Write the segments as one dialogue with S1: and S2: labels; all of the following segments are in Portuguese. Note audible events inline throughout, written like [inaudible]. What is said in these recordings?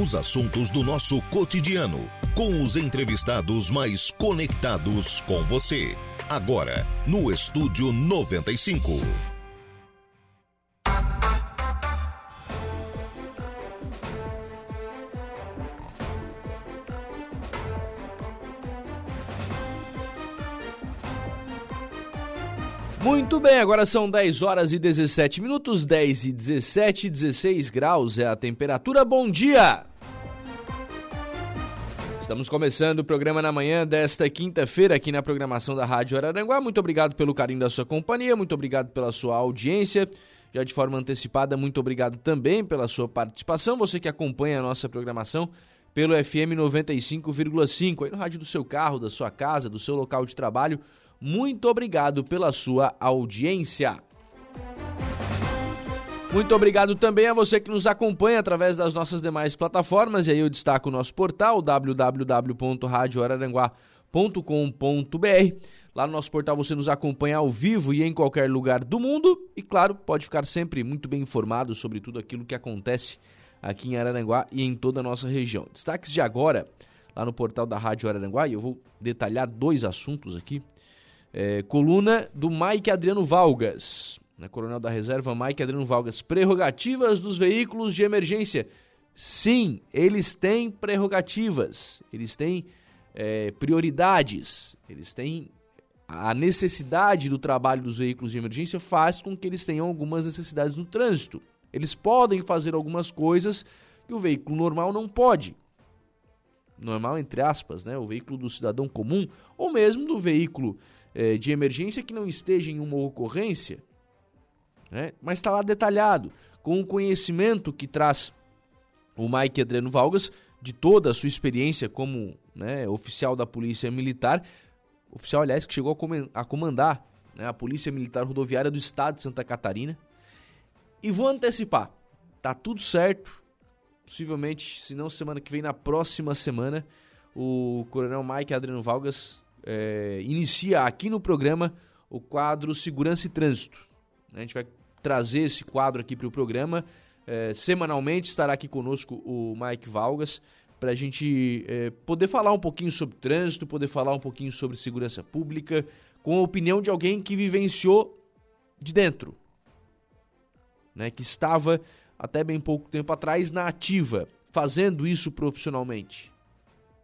S1: os assuntos do nosso cotidiano, com os entrevistados mais conectados com você. Agora, no Estúdio 95.
S2: Muito bem, agora são 10 horas e 17 minutos, 10 e 17, 16 graus é a temperatura. Bom dia! Estamos começando o programa na manhã desta quinta-feira aqui na programação da Rádio Araranguá. Muito obrigado pelo carinho da sua companhia, muito obrigado pela sua audiência. Já de forma antecipada, muito obrigado também pela sua participação. Você que acompanha a nossa programação pelo FM 95,5, aí no rádio do seu carro, da sua casa, do seu local de trabalho muito obrigado pela sua audiência. Muito obrigado também a você que nos acompanha através das nossas demais plataformas. E aí eu destaco o nosso portal www.radioararanguá.com.br. Lá no nosso portal você nos acompanha ao vivo e em qualquer lugar do mundo. E claro, pode ficar sempre muito bem informado sobre tudo aquilo que acontece aqui em Araranguá e em toda a nossa região. Destaques de agora, lá no portal da Rádio Araranguá, e eu vou detalhar dois assuntos aqui. É, coluna do Mike Adriano Valgas, né, coronel da reserva Mike Adriano Valgas. Prerrogativas dos veículos de emergência. Sim, eles têm prerrogativas, eles têm é, prioridades, eles têm a necessidade do trabalho dos veículos de emergência faz com que eles tenham algumas necessidades no trânsito. Eles podem fazer algumas coisas que o veículo normal não pode. Normal, entre aspas, né? O veículo do cidadão comum, ou mesmo do veículo é, de emergência que não esteja em uma ocorrência, né? mas está lá detalhado, com o conhecimento que traz o Mike Adriano Valgas, de toda a sua experiência como né, oficial da Polícia Militar, oficial, aliás, que chegou a comandar né, a Polícia Militar Rodoviária do Estado de Santa Catarina. E vou antecipar, tá tudo certo, possivelmente, se não semana que vem, na próxima semana, o Coronel Mike Adriano Valgas é, inicia aqui no programa o quadro Segurança e Trânsito. A gente vai trazer esse quadro aqui para o programa. É, semanalmente estará aqui conosco o Mike Valgas para a gente é, poder falar um pouquinho sobre trânsito, poder falar um pouquinho sobre segurança pública, com a opinião de alguém que vivenciou de dentro, né, que estava até bem pouco tempo atrás na ativa, fazendo isso profissionalmente.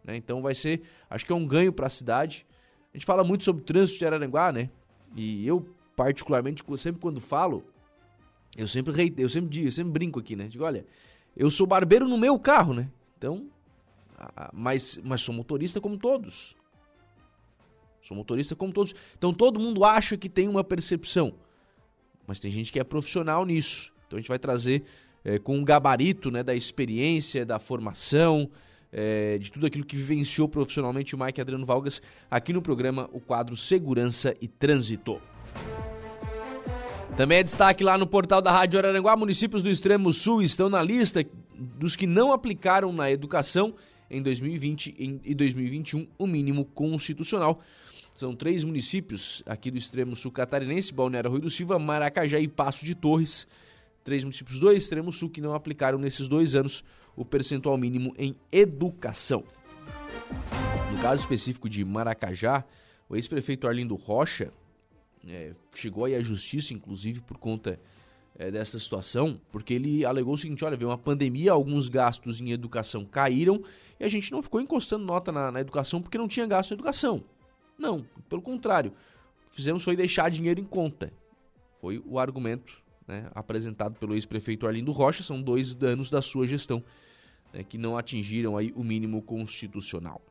S2: Né? Então vai ser, acho que é um ganho para a cidade. A gente fala muito sobre trânsito de Araranguá, né? E eu, particularmente, sempre quando falo, eu sempre reitero, eu sempre digo, eu sempre brinco aqui, né? Digo, olha, eu sou barbeiro no meu carro, né? Então, mas, mas sou motorista como todos. Sou motorista como todos. Então todo mundo acha que tem uma percepção. Mas tem gente que é profissional nisso. Então a gente vai trazer é, com um gabarito né, da experiência, da formação, é, de tudo aquilo que vivenciou profissionalmente o Mike Adriano Valgas aqui no programa, o quadro Segurança e Trânsito. Também é destaque lá no portal da Rádio Araranguá, municípios do extremo sul estão na lista dos que não aplicaram na educação em 2020 e 2021 o mínimo constitucional. São três municípios aqui do extremo sul catarinense, Balneário Rui do Silva, Maracajá e Passo de Torres. Três municípios do extremo sul que não aplicaram nesses dois anos o percentual mínimo em educação. No caso específico de Maracajá, o ex-prefeito Arlindo Rocha é, chegou aí à justiça, inclusive, por conta é, dessa situação, porque ele alegou o seguinte: olha, veio uma pandemia, alguns gastos em educação caíram e a gente não ficou encostando nota na, na educação porque não tinha gasto em educação. Não, pelo contrário, fizemos foi deixar dinheiro em conta. Foi o argumento né, apresentado pelo ex-prefeito Arlindo Rocha, são dois danos da sua gestão né, que não atingiram aí o mínimo constitucional.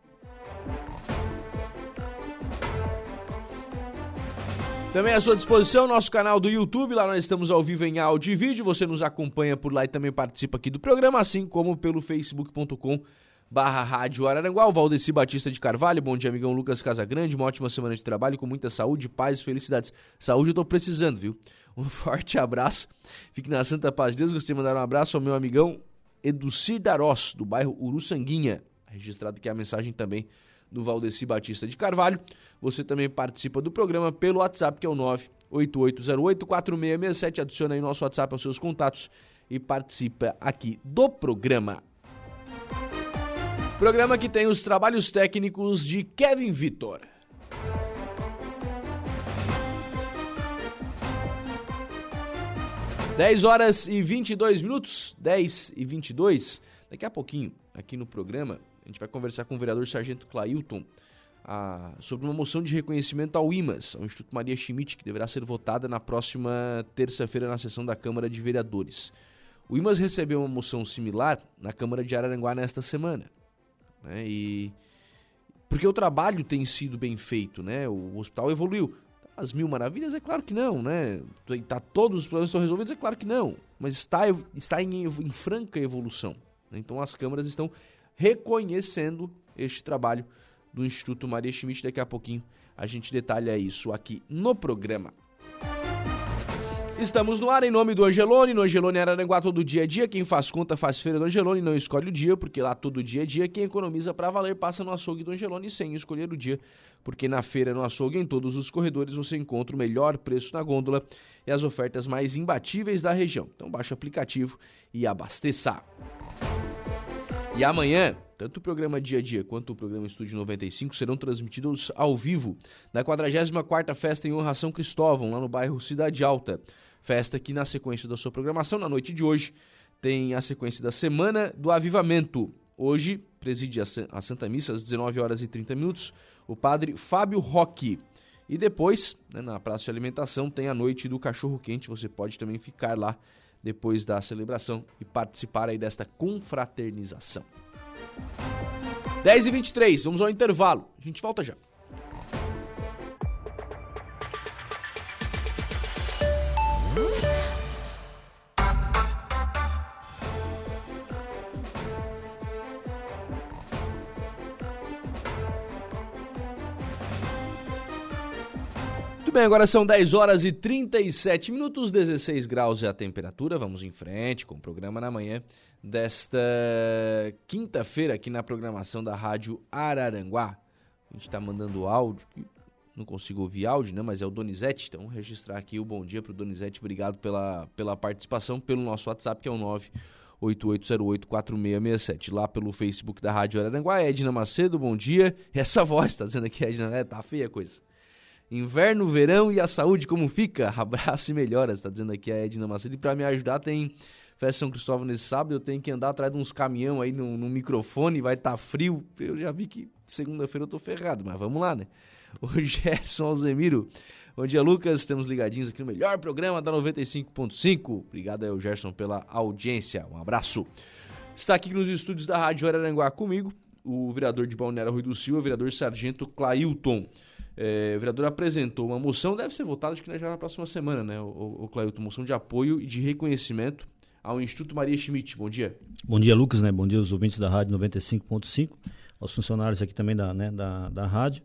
S2: Também à sua disposição nosso canal do YouTube, lá nós estamos ao vivo em áudio e vídeo, você nos acompanha por lá e também participa aqui do programa, assim como pelo facebook.com barra Rádio Araranguá, o Valdeci Batista de Carvalho, bom dia amigão Lucas Casagrande, uma ótima semana de trabalho com muita saúde, paz e felicidades. Saúde eu tô precisando, viu? [laughs] Um forte abraço, fique na santa paz. De Deus, gostaria de mandar um abraço ao meu amigão Educir Darós, do bairro Uruçanguinha. Registrado aqui a mensagem também do Valdeci Batista de Carvalho. Você também participa do programa pelo WhatsApp, que é o 988084667. Adiciona aí nosso WhatsApp aos seus contatos e participa aqui do programa. Programa que tem os trabalhos técnicos de Kevin Vitor. Dez horas e 22 minutos, 10 e 22. Daqui a pouquinho, aqui no programa, a gente vai conversar com o vereador Sargento Clailton a, sobre uma moção de reconhecimento ao IMAS, ao Instituto Maria Schmidt, que deverá ser votada na próxima terça-feira na sessão da Câmara de Vereadores. O IMAS recebeu uma moção similar na Câmara de Araranguá nesta semana. Né? E porque o trabalho tem sido bem feito, né? O hospital evoluiu. As mil maravilhas, é claro que não, né? Tá, todos os problemas estão resolvidos, é claro que não. Mas está, está em, em franca evolução. Então as câmaras estão reconhecendo este trabalho do Instituto Maria Schmidt. Daqui a pouquinho a gente detalha isso aqui no programa. Estamos no ar em nome do Angelone, no Angelone Araranguá todo dia é dia, quem faz conta faz feira do Angelone, não escolhe o dia, porque lá todo dia é dia, quem economiza para valer passa no açougue do Angelone sem escolher o dia, porque na feira, no açougue, em todos os corredores você encontra o melhor preço na gôndola e as ofertas mais imbatíveis da região. Então baixe o aplicativo e abasteça. E amanhã, tanto o programa Dia a Dia quanto o programa Estúdio 95 serão transmitidos ao vivo na 44ª Festa em Honra São Cristóvão, lá no bairro Cidade Alta. Festa que na sequência da sua programação, na noite de hoje, tem a sequência da Semana do Avivamento. Hoje, preside a Santa Missa às 19 horas e 30 minutos, o padre Fábio Roque. E depois, né, na praça de alimentação, tem a noite do cachorro quente. Você pode também ficar lá depois da celebração e participar aí desta confraternização. 10 e 23 vamos ao intervalo. A gente volta já. Bem, agora são 10 horas e 37 minutos, 16 graus é a temperatura. Vamos em frente com o programa na manhã desta quinta-feira aqui na programação da Rádio Araranguá. A gente está mandando áudio, não consigo ouvir áudio, né? Mas é o Donizete. Então, registrar aqui o bom dia para o Donizete. Obrigado pela, pela participação pelo nosso WhatsApp, que é o 988084667. Lá pelo Facebook da Rádio Araranguá. Edna Macedo, bom dia. Essa voz, tá dizendo aqui, Edna, é, tá feia a coisa. Inverno, verão e a saúde como fica? [laughs] Abraço e melhoras, tá dizendo aqui a Edna Macedo. E pra me ajudar tem Festa São Cristóvão nesse sábado, eu tenho que andar atrás de uns caminhão aí no, no microfone, vai estar tá frio. Eu já vi que segunda-feira eu tô ferrado, mas vamos lá, né? [laughs] O Gerson Alzemiro. Bom dia, Lucas. Estamos ligadinhos aqui no melhor programa da 95.5. Obrigado aí, Gerson, pela audiência. Um abraço. Está aqui nos estúdios da Rádio Araranguá comigo, o vereador de Balneário Rui do Silva, o vereador Sargento Clailton. É, o vereador apresentou uma moção, deve ser votada acho que já na próxima semana, né, o, o Clailton, moção de apoio e de reconhecimento ao Instituto Maria Schmidt. Bom dia.
S3: Bom dia, Lucas, né? Bom dia aos ouvintes da Rádio 95.5, aos funcionários aqui também da, né, da, da rádio.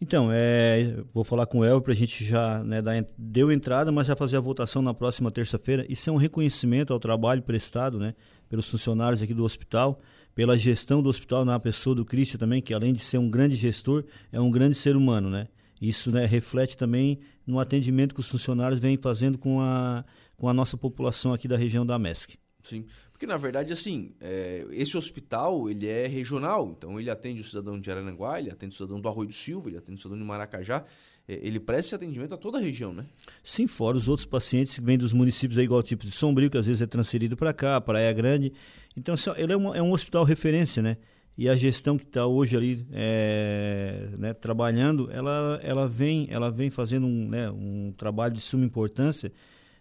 S3: Então, é, vou falar com o El para a gente já né, dar, deu entrada, mas já fazer a votação na próxima terça-feira. Isso é um reconhecimento ao trabalho prestado né, pelos funcionários aqui do hospital pela gestão do hospital na pessoa do Cristian também, que além de ser um grande gestor, é um grande ser humano, né? Isso né, reflete também no atendimento que os funcionários vêm fazendo com a, com a nossa população aqui da região da MESC.
S2: Sim, porque na verdade, assim, é, esse hospital, ele é regional, então ele atende o cidadão de Arananguá, ele atende o cidadão do Arroio do Silva, ele atende o cidadão de Maracajá, ele presta esse atendimento a toda a região, né?
S3: Sim, fora os outros pacientes que vêm dos municípios aí, igual tipo de Sombrio, que às vezes é transferido para cá, Praia Grande. Então, ele é, uma, é um hospital referência, né? E a gestão que está hoje ali é, né, trabalhando, ela, ela, vem, ela vem fazendo um, né, um trabalho de suma importância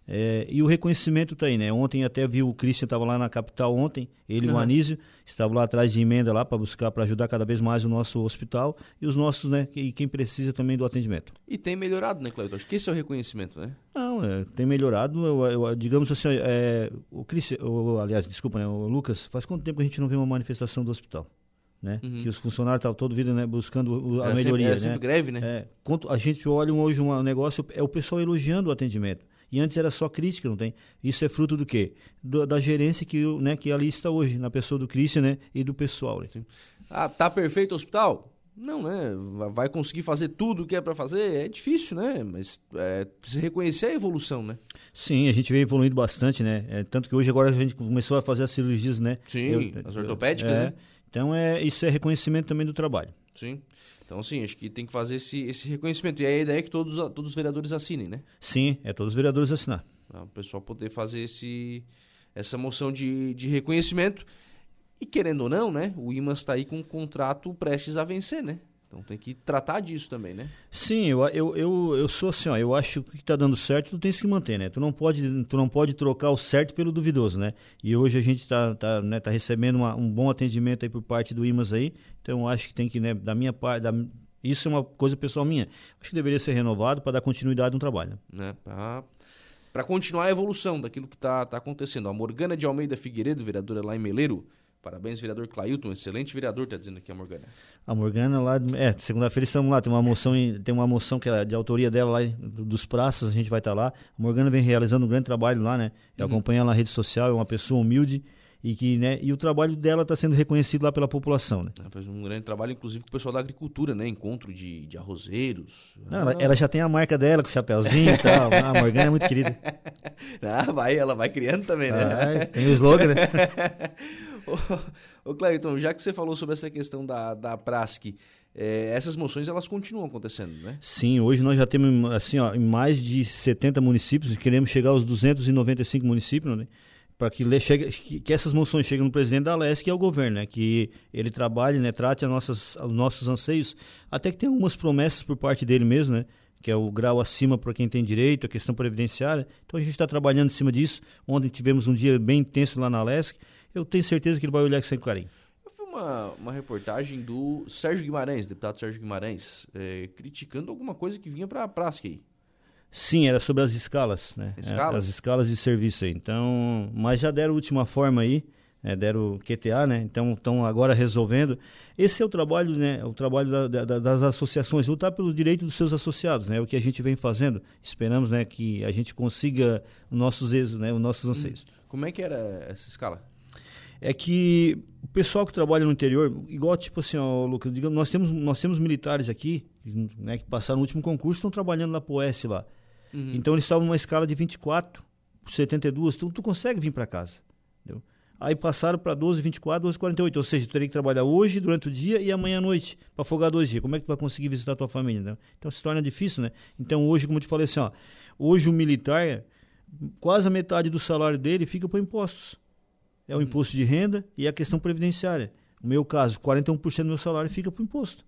S3: é, e o reconhecimento está aí, né? Ontem até viu o Christian estava lá na capital ontem, ele e o Anísio estavam lá atrás de emenda lá para buscar, para ajudar cada vez mais o nosso hospital e os nossos, né? E quem precisa também do atendimento.
S2: E tem melhorado, né, Cleiton? Acho que esse é o reconhecimento, né?
S3: Não, é, tem melhorado. Eu, eu, digamos assim, é, o Christian, aliás, desculpa, né? O Lucas, faz quanto tempo a gente não vê uma manifestação do hospital? Né? Uhum. Que os funcionários estavam todo vida né, buscando a é melhoria. Sempre, é
S2: sempre
S3: né?
S2: greve, né?
S3: É, a gente olha hoje um negócio, é o pessoal elogiando o atendimento. E antes era só crítica, não tem? Isso é fruto do quê? Do, da gerência que, né, que ali está hoje, na pessoa do Christian né, e do pessoal. Né?
S2: Ah, tá perfeito o hospital? Não, né? Vai conseguir fazer tudo o que é para fazer? É difícil, né? Mas é, se reconhecer a evolução, né?
S3: Sim, a gente vem evoluindo bastante, né? É, tanto que hoje agora a gente começou a fazer as cirurgias, né?
S2: Sim, eu, as ortopédicas,
S3: é,
S2: né?
S3: Então é, isso é reconhecimento também do trabalho.
S2: Sim. Então, sim, acho que tem que fazer esse, esse reconhecimento. E a ideia é que todos, todos os vereadores assinem, né?
S3: Sim, é todos os vereadores assinar.
S2: O pessoal poder fazer esse, essa moção de, de reconhecimento. E querendo ou não, né? O IMAS está aí com um contrato prestes a vencer, né? Então tem que tratar disso também, né?
S3: Sim, eu, eu, eu, eu sou assim, ó, eu acho que o que está dando certo, tu tens que manter, né? Tu não pode, tu não pode trocar o certo pelo duvidoso, né? E hoje a gente está tá, né, tá recebendo uma, um bom atendimento aí por parte do IMAS aí, então eu acho que tem que, né, da minha parte, isso é uma coisa pessoal minha, acho que deveria ser renovado para dar continuidade no trabalho.
S2: Né? Para continuar a evolução daquilo que está tá acontecendo. A Morgana de Almeida Figueiredo, vereadora lá em Meleiro, Parabéns, vereador Clailton, excelente vereador, tá dizendo aqui a Morgana.
S3: A Morgana lá, é, segunda-feira estamos lá, tem uma moção, tem uma moção que é de autoria dela lá dos praças, a gente vai estar tá lá. A Morgana vem realizando um grande trabalho lá, né? Eu uhum. acompanho ela na rede social, é uma pessoa humilde e que, né, e o trabalho dela está sendo reconhecido lá pela população, né?
S2: Ela faz um grande trabalho, inclusive com o pessoal da agricultura, né? Encontro de, de arrozeiros.
S3: Não, ela, ela, já tem a marca dela com o chapéuzinho e tal. a Morgana é muito querida. [laughs]
S2: Ah, vai, ela vai criando também, né?
S3: Ah, tem o slogan, né? [laughs] [laughs]
S2: Ô, Cleiton, já que você falou sobre essa questão da, da PRASC, é, essas moções elas continuam acontecendo, né?
S3: Sim, hoje nós já temos assim, ó, em mais de 70 municípios, queremos chegar aos 295 municípios, né? Para que, que, que, essas moções cheguem no presidente da LESC e ao governo, né? Que ele trabalhe, né? Trate as nossas, os nossos anseios, até que tem algumas promessas por parte dele mesmo, né? que é o grau acima para quem tem direito, a questão previdenciária. Então a gente está trabalhando em cima disso. Ontem tivemos um dia bem intenso lá na LESC eu tenho certeza que ele vai olhar com sempre carinho.
S2: Foi uma, uma reportagem do Sérgio Guimarães, deputado Sérgio Guimarães, é, criticando alguma coisa que vinha para a Prasca aí.
S3: Sim, era sobre as escalas, né?
S2: Escalas?
S3: É, as escalas de serviço aí. Então, mas já deram última forma aí, né? deram QTA, né? Então, estão agora resolvendo. Esse é o trabalho, né? O trabalho da, da, das associações, lutar pelo direito dos seus associados, né? O que a gente vem fazendo. Esperamos, né, que a gente consiga os nossos êxitos, né? Os nossos anseios.
S2: Como é que era essa escala?
S3: É que o pessoal que trabalha no interior, igual tipo assim, ó, Lucas, digamos, nós temos, nós temos militares aqui, né, que passaram no último concurso, estão trabalhando na POS lá. Uhum. Então eles estavam numa escala de 24 por 72, tu, tu consegue vir para casa. Entendeu? Aí passaram para 12, 24, 12, 48. Ou seja, tu teria que trabalhar hoje, durante o dia e amanhã à noite, para folgar dois dias. Como é que tu vai conseguir visitar a tua família? Né? Então se torna difícil, né? Então hoje, como eu te falei assim, ó, hoje o militar, quase a metade do salário dele fica para impostos é o imposto de renda e a questão previdenciária. No meu caso, 41% do meu salário fica para o imposto.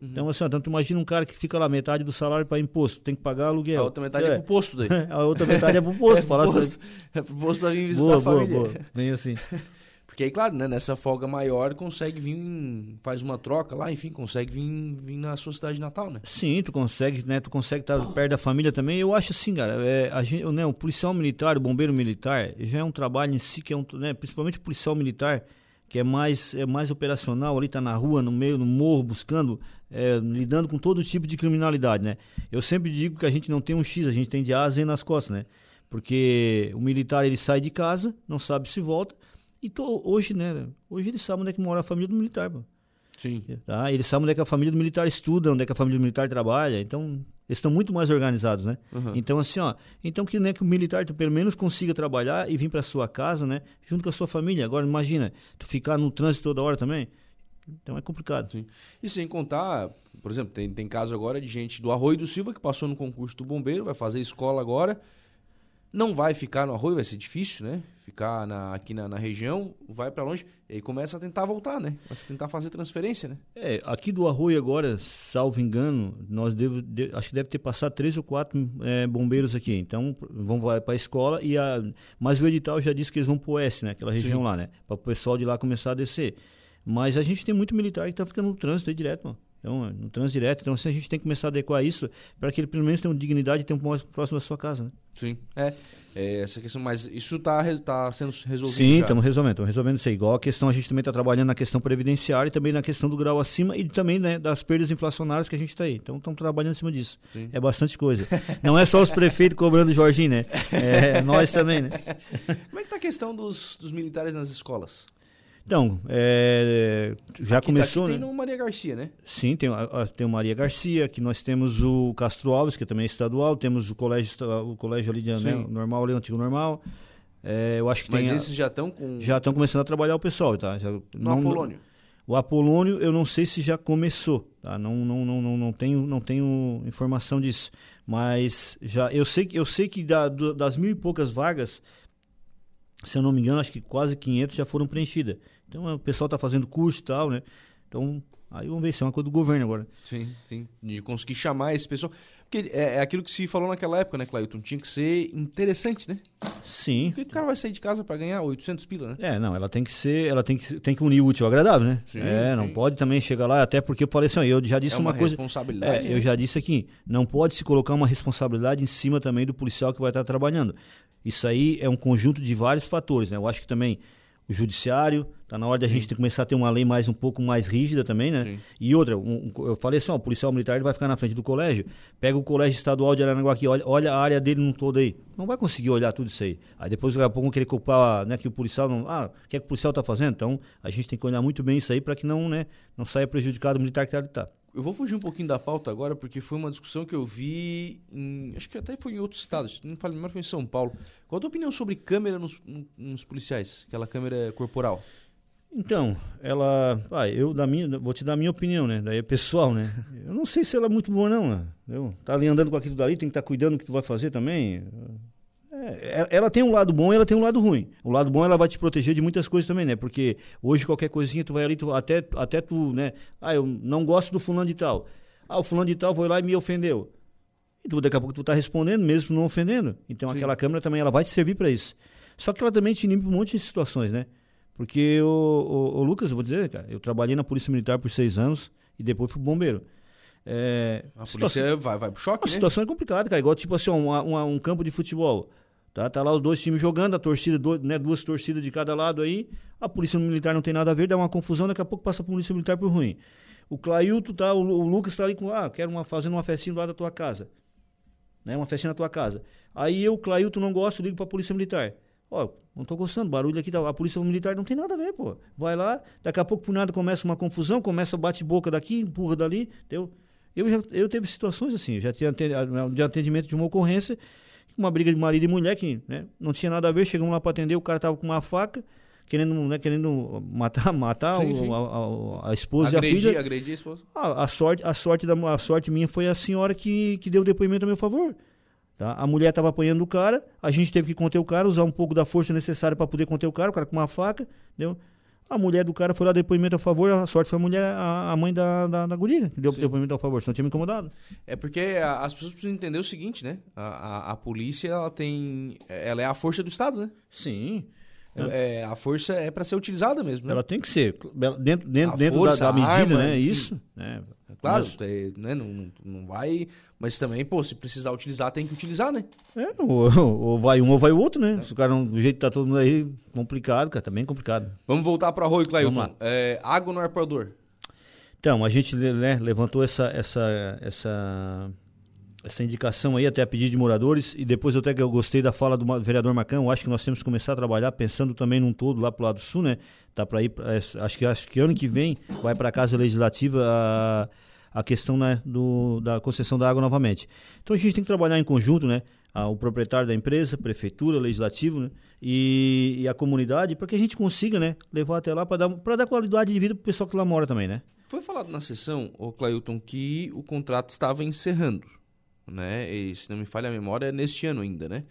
S3: Uhum. Então, assim, tanto imagina um cara que fica lá metade do salário para imposto, tem que pagar aluguel.
S2: A outra metade é, é pro posto daí. [laughs]
S3: a outra metade é pro posto. [laughs]
S2: é pro posto, é pro posto para vir visitar
S3: boa,
S2: a família.
S3: Boa, boa. Bem assim. [laughs]
S2: Porque aí, claro, né, nessa folga maior consegue vir, faz uma troca lá, enfim, consegue vir, vir na sua cidade natal, né?
S3: Sim, tu consegue, né? Tu consegue estar perto da família também. Eu acho assim, cara, é, a gente, né, o policial militar, o bombeiro militar, já é um trabalho em si que é um, né, principalmente o policial militar, que é mais, é mais operacional, ali tá na rua, no meio, no morro, buscando, é, lidando com todo tipo de criminalidade, né? Eu sempre digo que a gente não tem um X, a gente tem de A a Z nas costas, né? Porque o militar ele sai de casa, não sabe se volta, e tô, hoje, né? Hoje eles sabem onde é que mora a família do militar, pô.
S2: Sim.
S3: Tá? Eles sabem onde é que a família do militar estuda, onde é que a família do militar trabalha. Então, eles estão muito mais organizados, né? Uhum. Então, assim, ó. Então, que, né, que o militar tu, pelo menos consiga trabalhar e vir para sua casa, né? Junto com a sua família. Agora, imagina, tu ficar no trânsito toda hora também. Então é complicado.
S2: Sim. E sem contar, por exemplo, tem, tem caso agora de gente do Arroio do Silva que passou no concurso do bombeiro, vai fazer escola agora não vai ficar no arroio, vai ser difícil, né? Ficar na, aqui na, na, região, vai para longe, e aí começa a tentar voltar, né? Começa a tentar fazer transferência, né?
S3: É, aqui do arroio agora, salvo engano, nós devo, de, acho que deve ter passado três ou quatro é, bombeiros aqui. Então, vão para a escola, e a, mas o edital já disse que eles vão para o oeste, né? Aquela região Sim. lá, né? Para o pessoal de lá começar a descer. Mas a gente tem muito militar que está ficando no trânsito aí direto, mano. Então, no trânsito direto. Então, assim, a gente tem que começar a adequar isso para que ele pelo menos tenha dignidade e tenha um próximo da sua casa, né?
S2: Sim, é, é. essa questão, mas isso está tá sendo resolvido
S3: Sim, estamos resolvendo, estamos resolvendo isso aí. Igual a questão, a gente também está trabalhando na questão previdenciária e também na questão do grau acima e também né, das perdas inflacionárias que a gente está aí. Então, estamos trabalhando em cima disso. Sim. É bastante coisa. Não é só os prefeitos cobrando o Jorginho, né? É nós também, né? [laughs]
S2: Como é que está a questão dos, dos militares nas escolas?
S3: Então, é, já
S2: aqui,
S3: começou,
S2: aqui
S3: né?
S2: tem no Maria Garcia, né?
S3: Sim, tem, a- a- tem o Maria Garcia, que nós temos o Castro Alves, que também é estadual, temos o colégio, o colégio ali de, né, normal, ali, o antigo normal. É, eu acho que
S2: Mas
S3: tem
S2: esses já estão com...
S3: já estão começando a trabalhar o pessoal, tá? Já,
S2: no
S3: não-
S2: Apolônio.
S3: O Apolônio, eu não sei se já começou, tá? Não, não, não, não, não tenho, não tenho informação disso. Mas já, eu sei que eu sei que da- das mil e poucas vagas, se eu não me engano, acho que quase 500 já foram preenchidas. Então o pessoal está fazendo curso e tal, né? Então aí vamos ver se é uma coisa do governo agora.
S2: Sim, sim. De conseguir chamar esse pessoal. Porque é, é aquilo que se falou naquela época, né, Clailton? Tinha que ser interessante, né?
S3: Sim.
S2: Porque o cara vai sair de casa pra ganhar 800 pila, né?
S3: É, não, ela tem que ser, ela tem que, tem que unir o útil ao agradável, né?
S2: Sim,
S3: é, não
S2: sim.
S3: pode também chegar lá, até porque eu falei assim, eu já disse
S2: É uma
S3: uma, coisa.
S2: responsabilidade,
S3: É,
S2: né?
S3: eu já disse aqui, não pode se colocar uma responsabilidade em cima também do policial que vai estar trabalhando. Isso aí é um conjunto de vários fatores, né? Eu acho que também o judiciário, tá na hora de a gente começar a ter uma lei mais um pouco mais rígida também, né?
S2: Sim.
S3: E outra, um- eu falei assim, ó, o policial militar ele vai ficar na frente do colégio, pega o colégio estadual de Aranaguá aqui, olha, olha a área dele num todo aí. Não vai conseguir olhar tudo isso aí. Aí depois daqui a pouco vão querer culpar, né, que o policial não, ah, o que é que o policial tá fazendo? Então, a gente tem que olhar muito bem isso aí para que não, né, não saia prejudicado o militar que tá ali tá.
S2: Eu vou fugir um pouquinho da pauta agora, porque foi uma discussão que eu vi em. Acho que até foi em outros estados. Não falei melhor, foi em São Paulo. Qual a tua opinião sobre câmera nos, nos policiais? Aquela câmera corporal.
S3: Então, ela, ah, eu da minha, vou te dar a minha opinião, né? Daí é pessoal, né? Eu não sei se ela é muito boa não, né? Tá ali andando com aquilo dali, tem que estar cuidando do que tu vai fazer também. É, é- ela tem um lado bom e ela tem um lado ruim. O lado bom ela vai te proteger de muitas coisas também, né? Porque hoje qualquer coisinha tu vai ali, tu, até, até tu, né? Ah, eu não gosto do fulano de tal. Ah, o fulano de tal foi lá e me ofendeu. E tu, daqui a pouco tu tá respondendo, mesmo não ofendendo. Então
S2: Sim.
S3: aquela câmera também ela vai te servir para isso. Só que ela também te inibe um monte de situações, né? Porque, o, o, o Lucas, eu vou dizer, cara, eu trabalhei na Polícia Militar por seis anos e depois fui bombeiro. É,
S2: A
S3: situação-
S2: polícia vai, vai pro
S3: a
S2: choque, né?
S3: situação é complicada, cara. Igual, tipo assim, ó, uma- uma- um campo de futebol. Tá, tá lá os dois times jogando, a torcida, do- né, duas torcidas de cada lado aí. A polícia militar não tem nada a ver, dá uma confusão, daqui a pouco passa a polícia militar por ruim. O Clailton tá, o, o Lucas tá ali com, ah, quero uma, fazendo uma festinha lá da tua casa. Né, uma festinha na tua casa. Aí eu, Clailton, não gosto, ligo pra polícia militar. Ó, não tô gostando, barulho aqui, tá, a polícia militar não tem nada a ver, pô. Vai lá, daqui a pouco por nada começa uma confusão, começa bate-boca daqui, empurra dali, entendeu? Eu já eu teve situações assim, já tinha de atendimento de uma ocorrência, uma briga de marido e mulher que né, não tinha nada a ver, chegamos lá para atender, o cara tava com uma faca, querendo, né, querendo matar, [laughs] matar
S2: Sim,
S3: o-
S2: sim.
S3: A, a- a esposa e a filha.
S2: agredir a esposa.
S3: Ah, a sorte, a sorte da a sorte minha foi a senhora que, que deu o depoimento a meu favor. Tá? A mulher estava apanhando o cara, a gente teve que conter o cara, usar um pouco da força necessária para poder conter o cara, o cara com uma faca, entendeu? A mulher do cara foi lá depoimento a favor, a sorte foi a mulher, a, a mãe da, da, da guria, que deu
S2: Sim.
S3: depoimento a favor, senão tinha me incomodado.
S2: É porque a- as pessoas precisam entender o seguinte, né? A, a, a polícia, ela tem. Ela é a força do Estado, né?
S3: Sim.
S2: É, a força é pra ser utilizada mesmo, né?
S3: Ela tem que ser, dentro, dentro, dentro
S2: força,
S3: da, da medida,
S2: arma,
S3: né? Isso. Né?
S2: Claro,
S3: Mas-
S2: é, né? Não, não, vai. Mas também, pô, se precisar utilizar, tem que utilizar, né?
S3: É, ou, [laughs] ou vai um ou vai o outro, né? Se o cara não, do jeito que tá todo mundo aí, complicado, cara, tá bem complicado.
S2: Vamos voltar pra Arroio, Clailton. É, água no arpoador.
S3: Então, a gente né, levantou essa, essa, essa, essa indicação aí até a pedido de moradores e depois até que eu gostei da fala do vereador Macão, acho que nós temos que começar a trabalhar pensando também num todo lá pro lado sul, né? Tá para ir, pra acho que acho que ano que vem vai para a casa legislativa a, a questão né, do, da concessão da água novamente. Então a gente tem que trabalhar em conjunto, né? O proprietário da empresa, prefeitura, legislativo, né? E, e a comunidade, para que a gente consiga, né, levar até lá para dar, dar qualidade de vida pro pessoal que lá mora também, né?
S2: Foi falado na sessão, ô Clailton, que o contrato estava encerrando, né? E, se não me falha a memória, é neste ano ainda, né?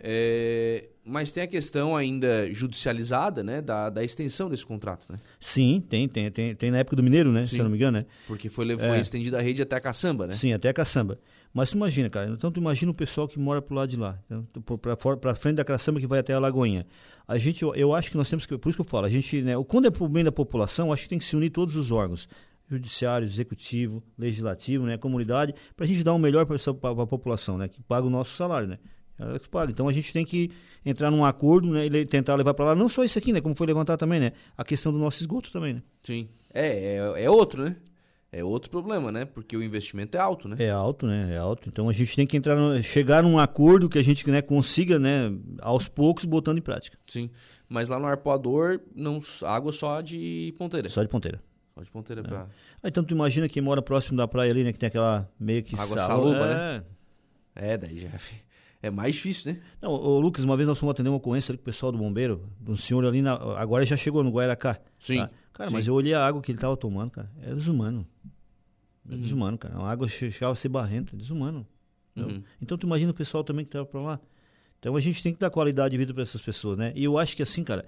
S2: É, mas tem a questão ainda judicializada, né? Da, da extensão desse contrato, né?
S3: Sim, tem, tem, tem, tem na época do Mineiro, né? Se
S2: Sim.
S3: eu não me engano, né?
S2: Porque foi, foi
S3: É.
S2: estendida a rede até a caçamba, né?
S3: Sim, até a caçamba. Mas tu imagina, cara, então tu imagina o pessoal que mora pro lado de lá, então, pra frente da caçamba que vai até a Lagoinha. A gente, eu, eu acho que nós temos que, por isso que eu falo, a gente, né, quando é pro bem da população, acho que tem que se unir todos os órgãos, judiciário, executivo, legislativo, né, comunidade, pra gente dar o melhor para a população, né, que paga o nosso salário, né. Ela que paga. Então a gente tem que entrar num acordo, né, e tentar levar para lá, não só isso aqui, né, como foi levantado também, né, a questão do nosso esgoto também, né.
S2: Sim. É, é, é outro, né? é outro problema, né? Porque o investimento é alto, né?
S3: É alto, né? É alto. Então a gente tem que entrar, no, chegar num acordo que a gente né, consiga, né, aos poucos, botando em prática.
S2: Sim. Mas lá no arpoador, não, água só de ponteira.
S3: Só de ponteira.
S2: De ponteira é. pra.
S3: Ah, então tu imagina quem mora próximo da praia ali, né? Que tem aquela meio que
S2: Água
S3: sal-
S2: saluba,
S3: é.
S2: né? É, daí já é mais difícil, né?
S3: Não, ô, Lucas, uma vez nós fomos atender uma ocorrência ali com o pessoal do bombeiro, de um senhor ali, na, agora já chegou no Guairacá.
S2: Sim,
S3: tá? Cara,
S2: sim.
S3: mas eu olhei a água que ele tava tomando, cara, era desumano. Era
S2: Uhum.
S3: desumano, cara. A água che- chegava a ser barrenta, desumano.
S2: Uhum.
S3: Então tu imagina o pessoal também que tava pra lá. Então a gente tem que dar qualidade de vida para essas pessoas, né? E eu acho que assim, cara,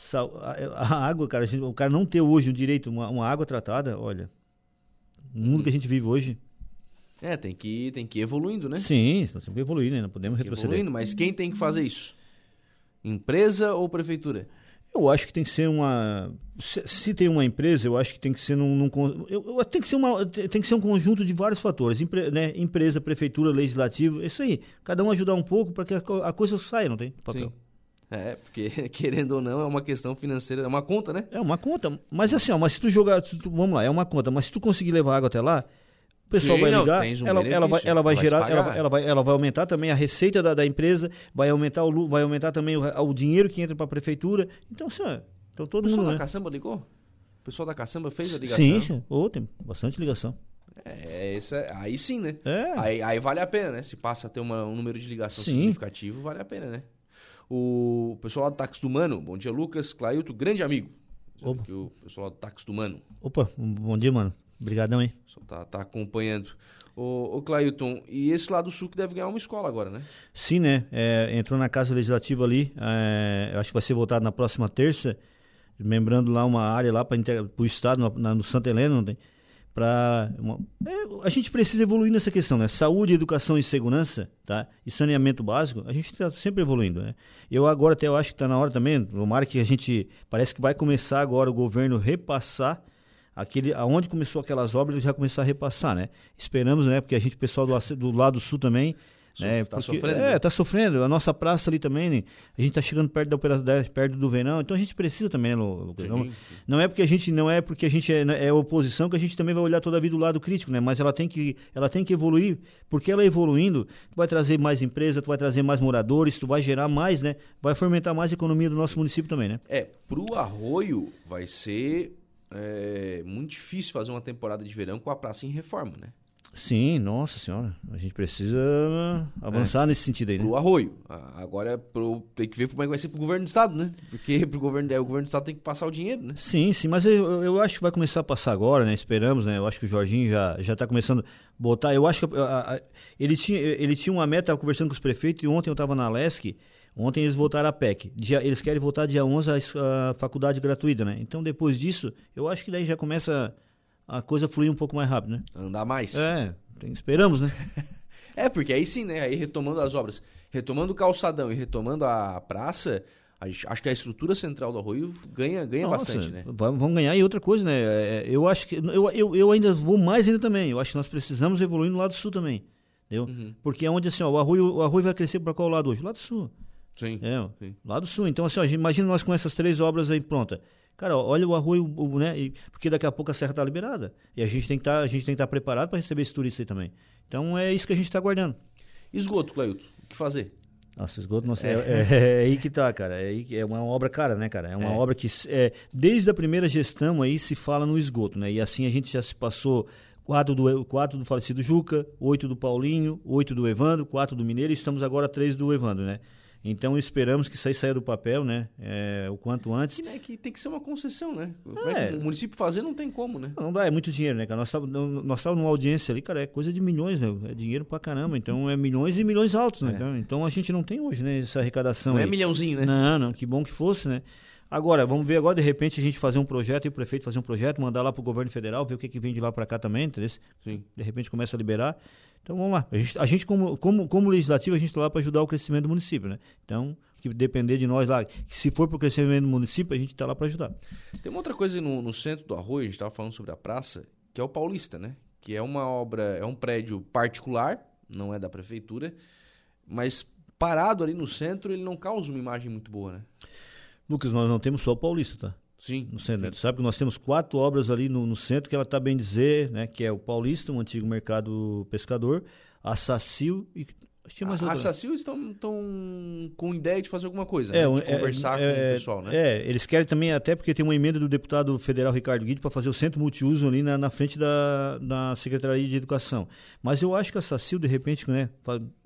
S3: sal- a, a água, cara, a gente- o cara não ter hoje o direito, uma, uma água tratada, olha, no mundo que a gente vive hoje,
S2: É, tem que, tem que ir evoluindo, né?
S3: sim, nós temos que evoluir, né? Não podemos
S2: Tem
S3: retroceder.
S2: evoluindo, mas quem tem que fazer isso? Empresa ou prefeitura?
S3: Eu acho que tem que ser uma. Se, se tem uma empresa, eu acho que tem que ser num. num eu, eu- tem, que ser uma, tem que ser um conjunto de vários fatores. Empre- né? Empresa, prefeitura, legislativo, isso aí. Cada um ajudar um pouco para que a, a coisa saia, não tem? Papel.
S2: Sim. É, porque [laughs] querendo ou não, é uma questão financeira, é uma conta, né?
S3: É uma conta. Mas assim, ó, mas se tu jogar. se tu- vamos lá, é uma conta, mas se tu conseguir levar água até lá. O pessoal
S2: Sim,
S3: vai
S2: não,
S3: ligar,
S2: um
S3: ela, ela vai, ela vai
S2: vai
S3: gerar, ela, ela, vai, ela vai aumentar também a receita da, da empresa, vai aumentar o vai aumentar também o, o dinheiro que entra para a prefeitura. Então, assim, ó, então
S2: O
S3: todo
S2: pessoal
S3: mundo.
S2: da
S3: né?
S2: caçamba ligou? O pessoal da caçamba fez a ligação?
S3: Sim, sim. Ô, tem bastante ligação.
S2: É, esse é- aí sim, né?
S3: É.
S2: Aí, aí vale a pena, né? Se passa a ter uma- um número de ligação
S3: Sim.
S2: significativo, vale a pena, né? O pessoal lá do Táxi do Mano, bom dia, Lucas, Clailton, grande amigo.
S3: Opa.
S2: que o pessoal lá do Táxi do Mano,
S3: Opa, bom dia, mano. Obrigadão, hein?
S2: pessoal tá, tá acompanhando. Ô, ô Clailton, e esse lado sul que deve ganhar uma escola agora, né?
S3: Sim, né? É, entrou na Casa Legislativa ali, é, acho que vai ser votado na próxima terça, membrando lá uma área lá para o Estado, na- na- no Santa Helena, não tem? Pra uma- é, a gente precisa evoluir nessa questão, né? Saúde, educação e segurança, tá? E saneamento básico, a gente está sempre evoluindo, né? Eu agora até eu acho que está na hora também, tomara que a gente, parece que vai começar agora o governo repassar aquele aonde começou aquelas obras ele já começar a repassar, né? Esperamos, né? Porque a gente, pessoal do, do lado sul também, né?
S2: tá
S3: porque-
S2: sofrendo,
S3: É,
S2: né?
S3: tá sofrendo. A nossa praça ali também, né? a gente tá chegando perto da operação, perto do verão, então a gente precisa também, né, Lu- Lucas? Não, não é porque a gente não é porque a gente é, é oposição que a gente também vai olhar toda a vida do lado crítico, né? Mas ela tem que ela tem que evoluir, porque ela evoluindo, tu vai trazer mais empresa, tu vai trazer mais moradores, tu vai gerar mais, né? Vai fomentar mais a economia do nosso município também, né?
S2: É, pro Arroio vai ser é, muito difícil fazer uma temporada de verão com a praça em reforma, né?
S3: Sim, nossa senhora, a gente precisa avançar nesse sentido aí, né?
S2: Pro Arroio. Agora é pro, tem que ver como é que vai ser pro governo do estado, né? Porque pro governo, é, o governo do estado tem que passar o dinheiro, né?
S3: Sim, sim, mas eu, eu acho que vai começar a passar agora, né? Esperamos, né? Eu acho que o Jorginho já já está começando a botar. Eu acho que a- a- ele tinha ele tinha uma meta, tava conversando com os prefeitos e ontem eu estava na Lesc. Ontem eles votaram a PEC. Dia, eles querem votar dia 11 a, a faculdade gratuita, né? Então depois disso, eu acho que daí já começa a coisa a fluir um pouco mais rápido, né?
S2: Andar mais.
S3: É, tem- esperamos, né? [laughs]
S2: É, porque aí sim, né? Aí retomando as obras, retomando o calçadão e retomando a praça, acho que a estrutura central do Arroio ganha, ganha
S3: Nossa,
S2: bastante, né?
S3: va- Vamos ganhar e outra coisa, né? é, Eu acho que. Eu, eu, eu ainda vou mais ainda também. Eu acho que nós precisamos evoluir no lado sul também. Entendeu?
S2: Uhum.
S3: Porque é onde assim, ó, o arroio, o arroio vai crescer para qual lado hoje? Lado sul.
S2: Sim.
S3: É,
S2: Sim.
S3: lado sul. Então, assim, ó, imagina nós com essas três obras aí pronta. Cara, olha o arroio, o- né? e- porque daqui a pouco a serra tá liberada. E a gente tem que tá, a gente tem que estar preparado para receber esse turista aí também. Então é isso que a gente está aguardando.
S2: Esgoto, Clailton, o que fazer?
S3: Nossa, esgoto, nossa, é, é- é aí que tá, cara. É, que- é uma obra cara, né, cara? É uma
S2: É.
S3: obra que, é, desde a primeira gestão aí se fala no esgoto, né? E assim a gente já se passou quatro do, quatro do falecido Juca, oito do Paulinho, oito do Evandro, quatro do Mineiro e estamos agora três do Evandro, né? Então esperamos que isso aí saia do papel, né? É, o quanto antes.
S2: Que, né, que tem que ser uma concessão, né? É
S3: É.
S2: o município fazer não tem como, né?
S3: Não dá, é muito dinheiro, né, cara? Nós estávamos nós tava numa audiência ali, cara, é coisa de milhões, né? É dinheiro pra caramba. Então é milhões e milhões altos, né?
S2: É.
S3: Então, então a gente não tem hoje, né, essa arrecadação
S2: Não é
S3: aí.
S2: milhãozinho, né?
S3: Não, não, que bom que fosse, né? Agora, vamos ver agora, de repente, a gente fazer um projeto e o prefeito fazer um projeto, mandar lá pro governo federal, ver o que, que vem de lá para cá também, entendeu?
S2: Sim.
S3: De repente começa a liberar. Então vamos lá. A gente, a gente como, como, como legislativo, a gente está lá para ajudar o crescimento do município, né? Então, que depender de nós lá, que se for pro crescimento do município, a gente está lá para ajudar.
S2: Tem uma outra coisa no, no centro do Arroio, a gente estava falando sobre a praça, que é o Paulista, né? Que é uma obra, é um prédio particular, não é da prefeitura, mas parado ali no centro, ele não causa uma imagem muito boa, né?
S3: Lucas, nós não temos só o Paulista, tá?
S2: Sim.
S3: No centro.
S2: sim.
S3: Né? Sabe que nós temos quatro obras ali no, no, centro que ela está bem dizer, né? Que é o Paulista, um antigo mercado pescador, a Sacil e
S2: tinha mais outra. A Sacil estão, estão com ideia de fazer alguma coisa, é, né? de é, conversar é, com o pessoal, né?
S3: É, eles querem também, até porque tem uma emenda do deputado federal Ricardo Guide para fazer o centro multiuso ali na, na frente da, da Secretaria de Educação. Mas eu acho que a Sacil, de repente, né,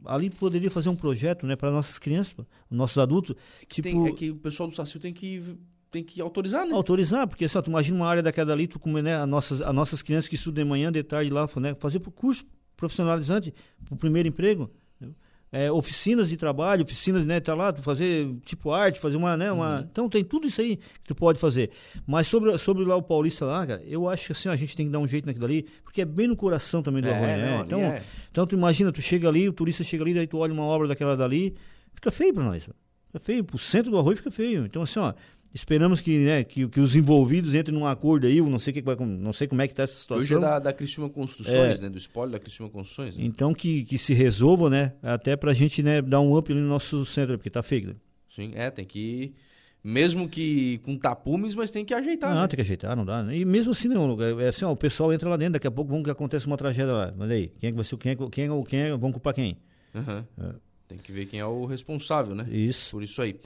S3: ali poderia fazer um projeto né, para nossas crianças, nossos adultos.
S2: É que, tipo... tem, é que o pessoal do Sacil tem que tem que autorizar, né?
S3: Autorizar, porque só tu imagina uma área daquela ali, tu como, né, as nossas, as nossas crianças que estudam de manhã, de tarde lá, né, fazer o curso profissionalizante, o primeiro emprego. É, oficinas de trabalho, oficinas, né, tá lá, fazer tipo arte, fazer uma, né, uma... Uhum. Então tem tudo isso aí que tu pode fazer. Mas sobre, sobre lá o Paulista lá, cara, eu acho que assim, a gente tem que dar um jeito naquilo ali, porque é bem no coração também do é, Arroio, né? Não, então, é. então tu imagina, tu chega ali, o turista chega ali, daí tu olha uma obra daquela dali, fica feio para nós. Fica feio, pro centro do Arroio fica feio. Então assim, ó, Esperamos que, né, que, que os envolvidos entrem num acordo aí, não sei, que, não sei como é que está essa situação.
S2: Hoje é da, da Cristina Construções, é, né, do espólio da Cristina Construções. Né?
S3: Então que, que se resolva, né, até para a gente né, dar um up no nosso centro, porque está feio. Né?
S2: Sim, é, tem que... Mesmo que com tapumes, mas tem que ajeitar.
S3: Não,
S2: né?
S3: tem que ajeitar, não dá. Né? E mesmo assim, não, é assim, ó, o pessoal entra lá dentro, daqui a pouco vamos que acontece uma tragédia lá. Olha aí, quem é que vai ser, quem é, quem é, quem é, vamos culpar quem?
S2: Uhum. É. Tem que ver quem é o responsável, né?
S3: Isso.
S2: Por isso aí.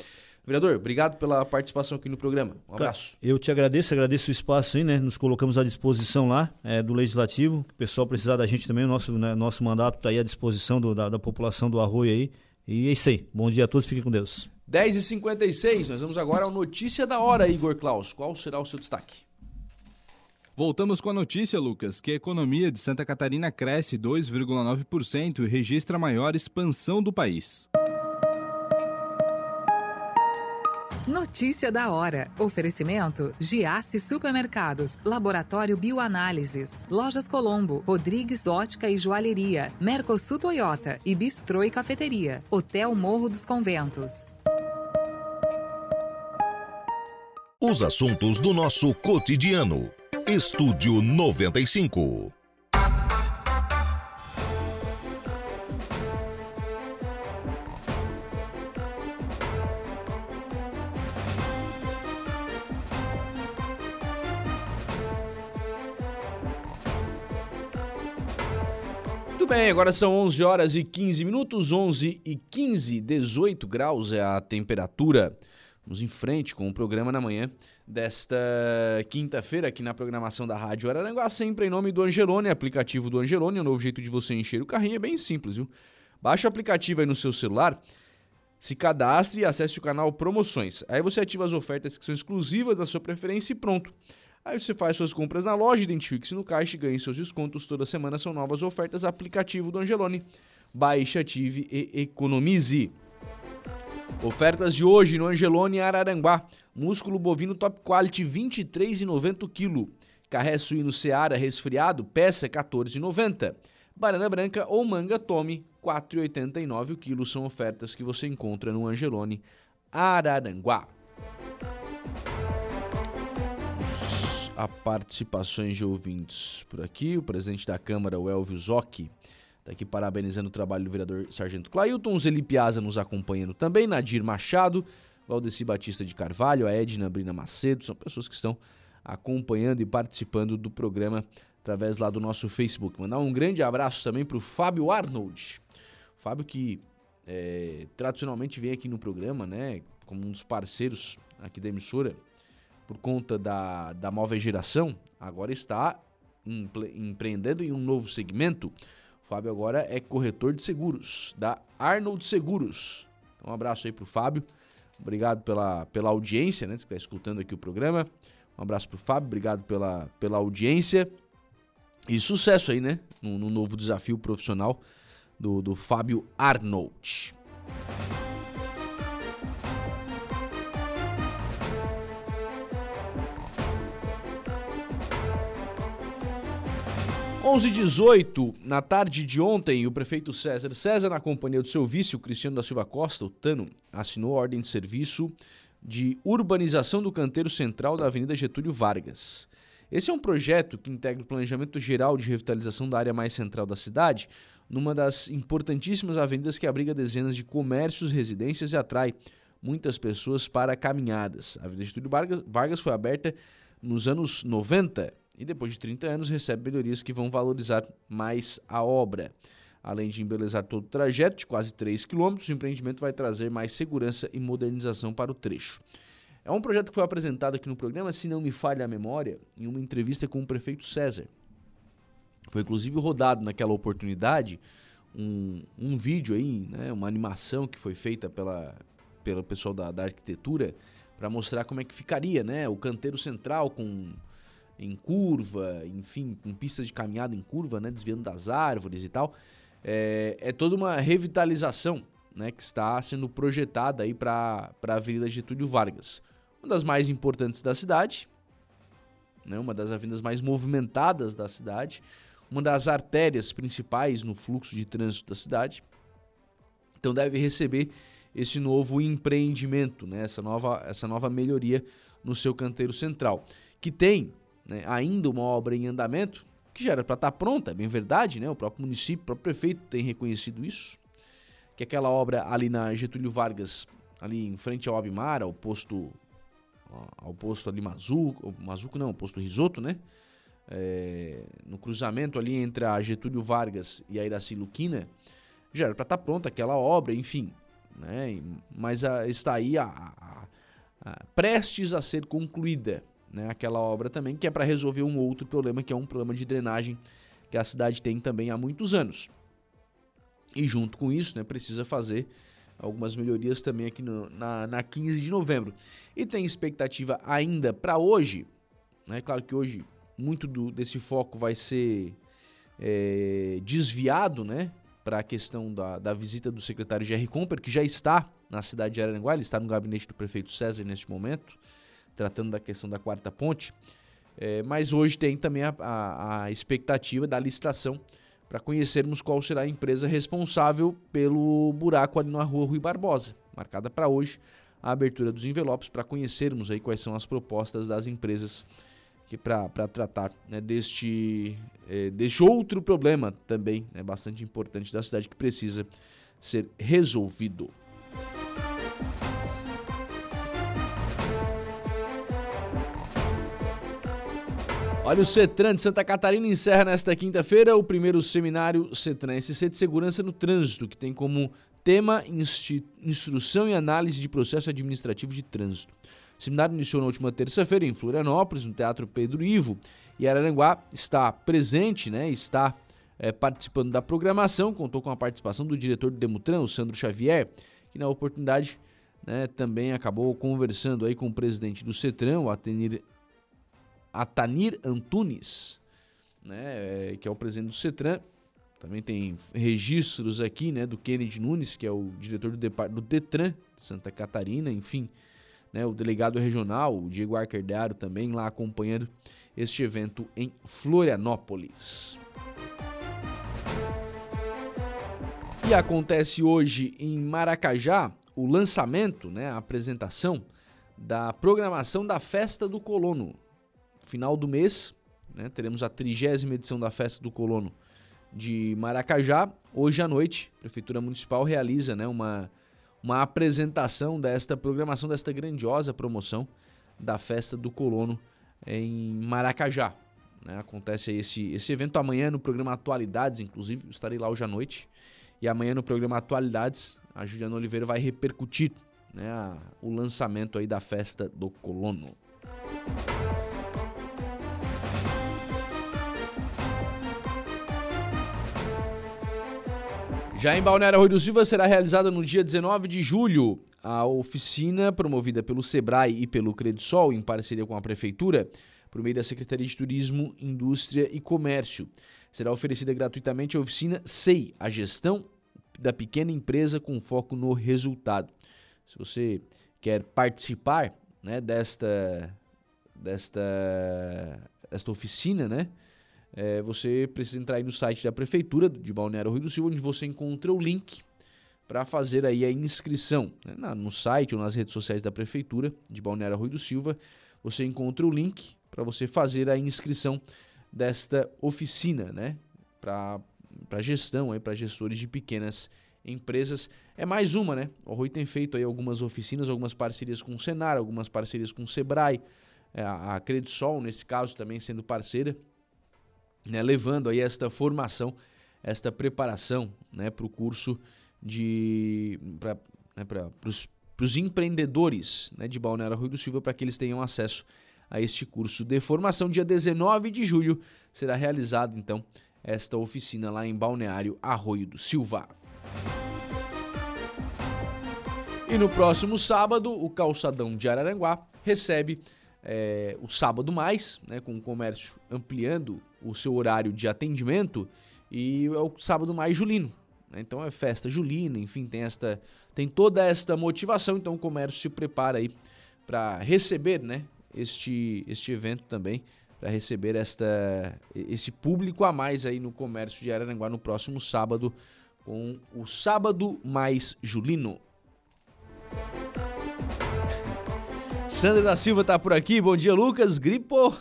S2: Vereador, obrigado pela participação aqui no programa. Um abraço.
S3: Eu te agradeço, agradeço o espaço aí, né? Nos colocamos à disposição lá é, do Legislativo. O pessoal precisar da gente também, o nosso, né, nosso mandato está aí à disposição do, da, da, população do Arroio aí. E é isso aí. Bom dia a todos, fiquem com Deus.
S2: 10h56, nós vamos agora ao Notícia da Hora, Igor Klaus. Qual será o seu destaque?
S4: Voltamos com a notícia, Lucas, que a economia de Santa Catarina cresce 2,9% e registra a maior expansão do país.
S5: Notícia da hora. Oferecimento: Giasse Supermercados, Laboratório Bioanálises, Lojas Colombo, Rodrigues Ótica e Joalheria, Mercosul Toyota e Bistrô e Cafeteria, Hotel Morro dos Conventos.
S1: Os assuntos do nosso cotidiano. Estúdio 95.
S2: Bem, agora são 11 horas e 15 minutos, 11 e 15, 18 graus é a temperatura. Vamos em frente com o programa na manhã desta quinta-feira aqui na programação da Rádio Araranguá, sempre em nome do Angelone, aplicativo do Angelone, o um novo jeito de você encher o carrinho é bem simples, viu? Baixe o aplicativo aí no seu celular, se cadastre e acesse o canal Promoções. Aí você ativa as ofertas que são exclusivas da sua preferência e pronto. Aí você faz suas compras na loja, identifique-se no caixa e ganhe seus descontos. Toda semana são novas ofertas. Aplicativo do Angelone. Baixe, ative e economize. Ofertas de hoje no Angelone Araranguá. Músculo bovino top quality 23,90 kg. Carré suíno Seara resfriado, peça 14,90. Banana branca ou manga tome 4,89 o quilo. São ofertas que você encontra no Angelone Araranguá. A participações de ouvintes por aqui. O presidente da Câmara, o Elvio Zocchi, está aqui parabenizando o trabalho do vereador Sargento Clailton. Zeli Piazza nos acompanhando também. Nadir Machado, Valdeci Batista de Carvalho, a Edna Brina Macedo. São pessoas que estão acompanhando e participando do programa através lá do nosso Facebook. Mandar um grande abraço também para o Fábio Arnold. O Fábio que é, tradicionalmente vem aqui no programa, né, como um dos parceiros aqui da emissora, por conta da, da nova geração, agora está empreendendo em um novo segmento. O Fábio agora é corretor de seguros da Arnold Seguros. Então, um abraço aí para o Fábio. Obrigado pela, pela audiência, né? Você está escutando aqui o programa. Um abraço para o Fábio, obrigado pela, pela audiência. E sucesso aí, né? No, no novo desafio profissional do, do Fábio Arnold. 11:18 na tarde de ontem, o prefeito César César, na companhia do seu vice, o Cristiano da Silva Costa, o Tano, assinou a ordem de serviço de urbanização do canteiro central da Avenida Getúlio Vargas. Esse é um projeto que integra o planejamento geral de revitalização da área mais central da cidade, numa das importantíssimas avenidas que abriga dezenas de comércios, residências e atrai muitas pessoas para caminhadas. A Avenida Getúlio Vargas, Vargas foi aberta nos anos 90 e depois de 30 anos recebe melhorias que vão valorizar mais a obra. Além de embelezar todo o trajeto de quase 3 quilômetros, o empreendimento vai trazer mais segurança e modernização para o trecho. É um projeto que foi apresentado aqui no programa, se não me falha a memória, em uma entrevista com o prefeito César. Foi inclusive rodado naquela oportunidade um, um vídeo aí, né, uma animação que foi feita pela, pelo pessoal da, da arquitetura para mostrar como é que ficaria, né, o canteiro central com em curva, enfim, com pistas de caminhada em curva, né, desviando das árvores e tal. É, é toda uma revitalização, né, que está sendo projetada aí para a Avenida Getúlio Vargas, uma das mais importantes da cidade, né, uma das avenidas mais movimentadas da cidade uma das artérias principais no fluxo de trânsito da cidade. Então deve receber esse novo empreendimento, né? essa, nova, essa nova melhoria no seu canteiro central, que tem né, ainda uma obra em andamento, que já era para estar tá pronta, é bem verdade, né? o próprio município, o próprio prefeito tem reconhecido isso, que aquela obra ali na Getúlio Vargas, ali em frente ao Abimar, ao posto ao posto ali Mazuco, Mazuco não, posto Risoto, né? é, no cruzamento ali entre a Getúlio Vargas e a Iraci Luquina, já era para estar tá pronta aquela obra, enfim. Né? Mas a, está aí a, a, a, prestes a ser concluída né? aquela obra também, que é para resolver um outro problema, que é um problema de drenagem que a cidade tem também há muitos anos. E junto com isso, né, precisa fazer algumas melhorias também aqui no, na, na 15 de novembro. E tem expectativa ainda para hoje, né? Claro que hoje muito do, desse foco vai ser é, desviado, né? Para a questão da, da visita do secretário Jerry Comper, que já está na cidade de Araranguá, ele está no gabinete do prefeito César neste momento, tratando da questão da quarta ponte. É, mas hoje tem também a, a, a expectativa da licitação para conhecermos qual será a empresa responsável pelo buraco ali na rua Rui Barbosa, marcada para hoje a abertura dos envelopes para conhecermos aí quais são as propostas das empresas para tratar né, deste, é, deste outro problema também né, bastante importante da cidade que precisa ser resolvido. Olha, o CETRAN de Santa Catarina encerra nesta quinta-feira o primeiro seminário CETRAN SC de Segurança no Trânsito, que tem como tema Instrução e Análise de Processo Administrativo de Trânsito. O seminário iniciou na última terça-feira em Florianópolis, no Teatro Pedro Ivo, e Araranguá está presente, né, está é, participando da programação, contou com a participação do diretor do Demutran, o Sandro Xavier, que na oportunidade né, também acabou conversando aí com o presidente do CETRAN, o Atenir, Atanir Antunes, né, é, que é o presidente do CETRAN. Também tem registros aqui né, do Kennedy Nunes, que é o diretor do, do DETRAN de Santa Catarina, enfim né, o delegado regional, o Diego Arcardearo, também lá acompanhando este evento em Florianópolis. E acontece hoje em Maracajá o lançamento, né, a apresentação da programação da Festa do Colono. Final do mês, né, teremos a trigésima edição da Festa do Colono de Maracajá. Hoje à noite, a Prefeitura Municipal realiza né, uma uma apresentação desta programação, desta grandiosa promoção da festa do colono em Maracajá. Né? Acontece esse, esse evento amanhã no programa Atualidades, inclusive estarei lá hoje à noite. E amanhã no programa Atualidades, a Juliana Oliveira vai repercutir né, o lançamento aí da festa do colono. Já em Balneário Rui do Silva será realizada no dia 19 de julho a oficina promovida pelo Sebrae e pelo Credisol em parceria com a prefeitura por meio da Secretaria de Turismo, Indústria e Comércio. Será oferecida gratuitamente a oficina SEI, a gestão da pequena empresa com foco no resultado. Se você quer participar né, desta, desta, desta oficina, né? É, você precisa entrar aí no site da Prefeitura de Balneário Rio do Sul, onde você encontra o link para fazer aí a inscrição. Né? no site ou nas redes sociais da Prefeitura de Balneário Rui do Silva, você encontra o link para você fazer a inscrição desta oficina, né? Para gestão, para gestores de pequenas empresas. É mais uma, né? O Rui tem feito aí algumas oficinas, algumas parcerias com o Senar, algumas parcerias com o Sebrae, é, a Credisol, nesse caso, também sendo parceira, né? levando aí esta formação, esta preparação né? para o curso de. para né? os empreendedores né? de Balneário Rui do Silva, para que eles tenham acesso a este curso de formação. Dia 19 de julho será realizado, então, esta oficina lá em Balneário Arroio do Silva. E no próximo sábado, o calçadão de Araranguá recebe é, o sábado mais, né, com o comércio ampliando o seu horário de atendimento, e é o sábado mais julino. Né? Então é festa julina, enfim, tem, esta, tem toda esta motivação, então o comércio se prepara aí para receber né, este, este evento também, para receber esta, esse público a mais aí no comércio de Araranguá no próximo sábado, com o Sábado Mais Julino. Sandra da Silva tá por aqui. Bom dia, Lucas. Gripo,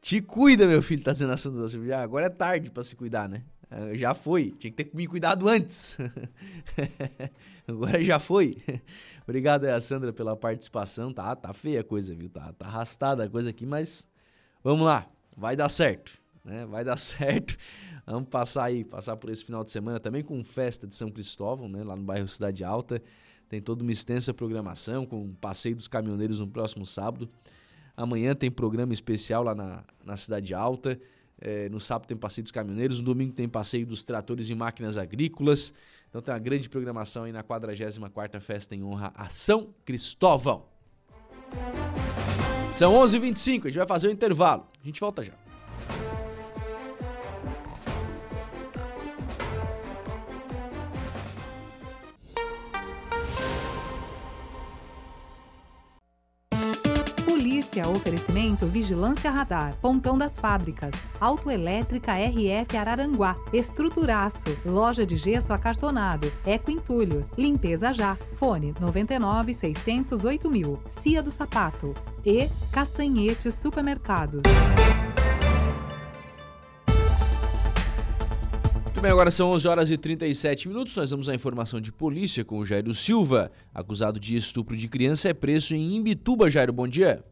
S2: te cuida, meu filho, tá dizendo a Sandra da Silva. Já, agora é tarde para se cuidar, né? Ah, já foi. Tinha que ter me cuidado antes. [laughs] agora já foi. Obrigado aí, Sandra, pela participação. Tá, tá feia a coisa, viu? Tá, tá arrastada a coisa aqui, mas vamos lá. Vai dar certo, né? Vai dar [laughs] certo. Vamos passar aí, passar por esse final de semana também com festa de São Cristóvão, né? Lá no bairro Cidade Alta. Tem toda uma extensa programação com o passeio dos caminhoneiros no próximo sábado. Amanhã tem programa especial lá na, na Cidade Alta. É, no sábado tem passeio dos caminhoneiros. No domingo tem passeio dos tratores e máquinas agrícolas. Então tem uma grande programação aí na 44ª Festa em Honra a São Cristóvão. São 11h25, a gente vai fazer o um intervalo. A gente volta já.
S5: Notícia oferecimento Vigilância Radar, Pontão das Fábricas, Autoelétrica RF Araranguá, Estruturaço, Loja de Gesso Acartonado, Eco Entulhos, Limpeza Já, Fone 99 608 mil, Cia do Sapato e Castanhetes Supermercados.
S2: Muito bem, agora são 11 horas e 37 minutos. Nós vamos à informação de polícia com o Jairo Silva. Acusado de estupro de criança é preso em Imbituba. Jairo, bom dia.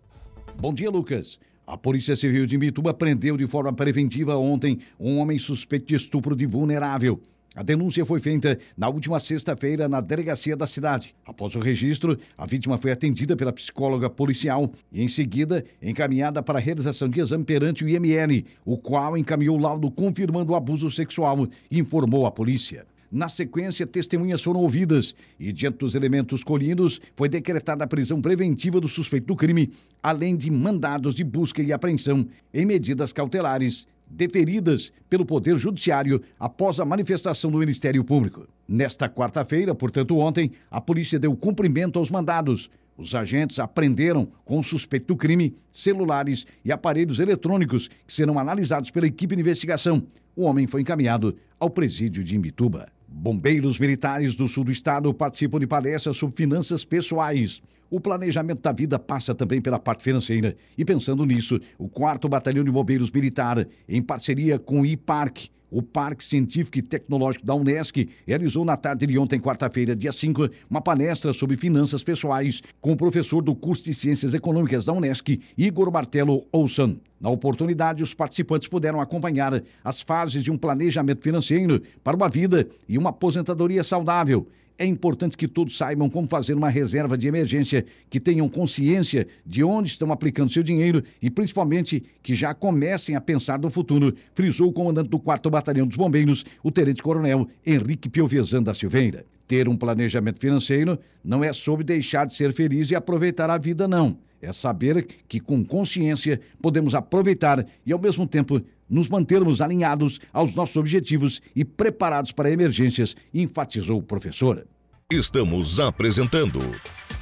S6: Bom dia, Lucas. A Polícia Civil de Mituba prendeu de forma preventiva ontem um homem suspeito de estupro de vulnerável. A denúncia foi feita na última sexta-feira na delegacia da cidade. Após o registro, a vítima foi atendida pela psicóloga policial e, em seguida, encaminhada para a realização de exame perante o IML, o qual encaminhou laudo confirmando o abuso sexual e informou a polícia. Na sequência, testemunhas foram ouvidas e, diante dos elementos colhidos, foi decretada a prisão preventiva do suspeito do crime, além de mandados de busca e apreensão em medidas cautelares deferidas pelo Poder Judiciário após a manifestação do Ministério Público. Nesta quarta-feira, portanto ontem, a polícia deu cumprimento aos mandados. Os agentes apreenderam com o suspeito do crime celulares e aparelhos eletrônicos que serão analisados pela equipe de investigação. O homem foi encaminhado ao presídio de Imbituba. Bombeiros militares do sul do estado participam de palestras sobre finanças pessoais. O planejamento da vida passa também pela parte financeira. E pensando nisso, o 4 Batalhão de Bombeiros Militar, em parceria com o IPARC, o Parque Científico e Tecnológico da Unesc realizou na tarde de ontem, quarta-feira, dia 5, uma palestra sobre finanças pessoais com o professor do curso de Ciências Econômicas da Unesc, Igor Martelo Olson. Na oportunidade, os participantes puderam acompanhar as fases de um planejamento financeiro para uma vida e uma aposentadoria saudável é importante que todos saibam como fazer uma reserva de emergência, que tenham consciência de onde estão aplicando seu dinheiro e, principalmente, que já comecem a pensar no futuro, frisou o comandante do 4 Batalhão dos Bombeiros, o Tenente-Coronel Henrique Piovesan da Silveira. Ter um planejamento financeiro não é sobre deixar de ser feliz e aproveitar a vida, não. É saber que, com consciência, podemos aproveitar e, ao mesmo tempo, nos mantermos alinhados aos nossos objetivos e preparados para emergências, enfatizou o professor.
S1: Estamos apresentando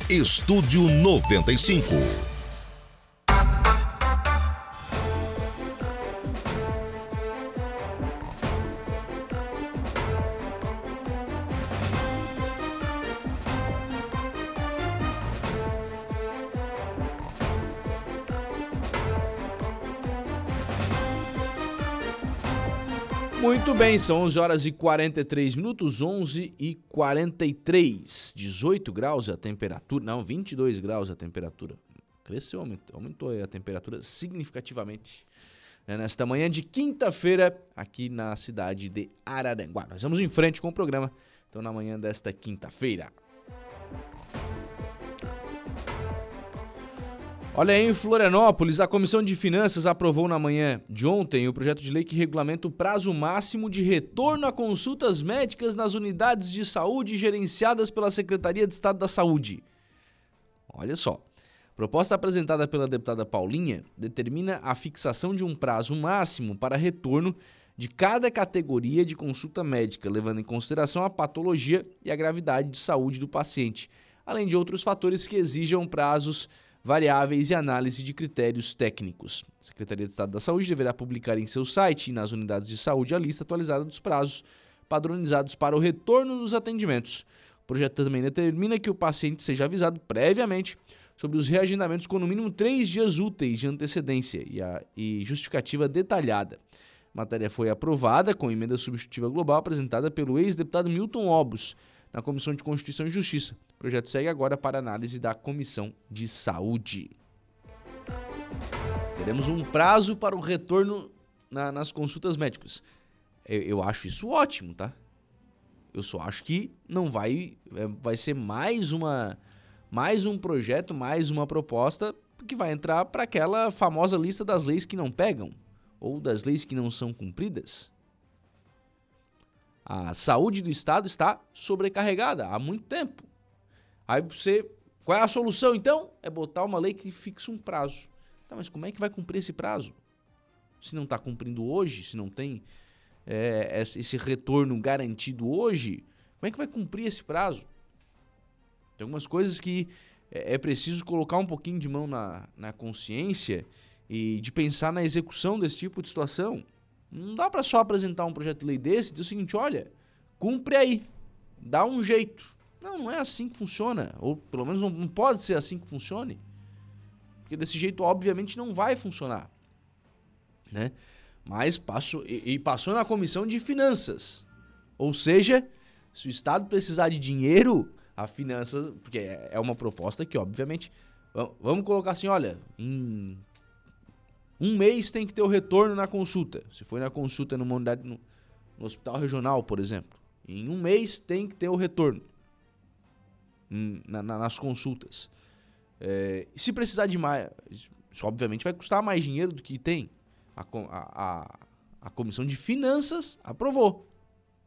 S1: Estúdio 95.
S2: Bem, são 11 horas e 43 minutos, 11 e 43. 18 graus a temperatura, não, 22 graus a temperatura. Cresceu, aumentou, a temperatura significativamente né, nesta manhã de quinta-feira aqui na cidade de Araranguá. Nós vamos em frente com o programa, então na manhã desta quinta-feira. Olha, em Florianópolis, a Comissão de Finanças aprovou na manhã de ontem o projeto de lei que regulamenta o prazo máximo de retorno a consultas médicas nas unidades de saúde gerenciadas pela Secretaria de Estado da Saúde. Olha só. Proposta apresentada pela deputada Paulinha determina a fixação de um prazo máximo para retorno de cada categoria de consulta médica, levando em consideração a patologia e a gravidade de saúde do paciente, além de outros fatores que exijam prazos variáveis e análise de critérios técnicos. A Secretaria de Estado da Saúde deverá publicar em seu site e nas unidades de saúde a lista atualizada dos prazos padronizados para o retorno dos atendimentos. O projeto também determina que o paciente seja avisado previamente sobre os reagendamentos com no mínimo três dias úteis de antecedência e, a, e justificativa detalhada. A matéria foi aprovada com emenda substitutiva global apresentada pelo ex-deputado Milton Obus na Comissão de Constituição e Justiça. O projeto segue agora para análise da Comissão de Saúde. Teremos um prazo para o retorno na, nas consultas médicas. Eu, eu, acho isso ótimo, tá? Eu só acho que não vai, é, vai ser mais uma, mais um projeto, mais uma proposta que vai entrar para aquela famosa lista das leis que não pegam ou das leis que não são cumpridas. A saúde do Estado está sobrecarregada há muito tempo. Aí você. Qual é a solução então? É botar uma lei que fixe um prazo. Tá, mas como é que vai cumprir esse prazo? Se não está cumprindo hoje, se não tem é, esse retorno garantido hoje, como é que vai cumprir esse prazo? Tem algumas coisas que é, é preciso colocar um pouquinho de mão na, na consciência e de pensar na execução desse tipo de situação. Não dá para só apresentar um projeto de lei desse e dizer o seguinte: olha, cumpre aí, dá um jeito. Não, não é assim que funciona. Ou pelo menos não, não pode ser assim que funcione. Porque desse jeito, obviamente, não vai funcionar. Né? Mas passou, e, e passou na comissão de finanças. Ou seja, se o Estado precisar de dinheiro, a finanças. Porque é, é uma proposta que, obviamente. Vamos colocar assim: olha, em um mês tem que ter o retorno na consulta. Se foi na consulta numa unidade no, no hospital regional, por exemplo. Em um mês tem que ter o retorno na, na, nas consultas. É, se precisar de mais, isso obviamente vai custar mais dinheiro do que tem. A, a, a comissão de finanças aprovou.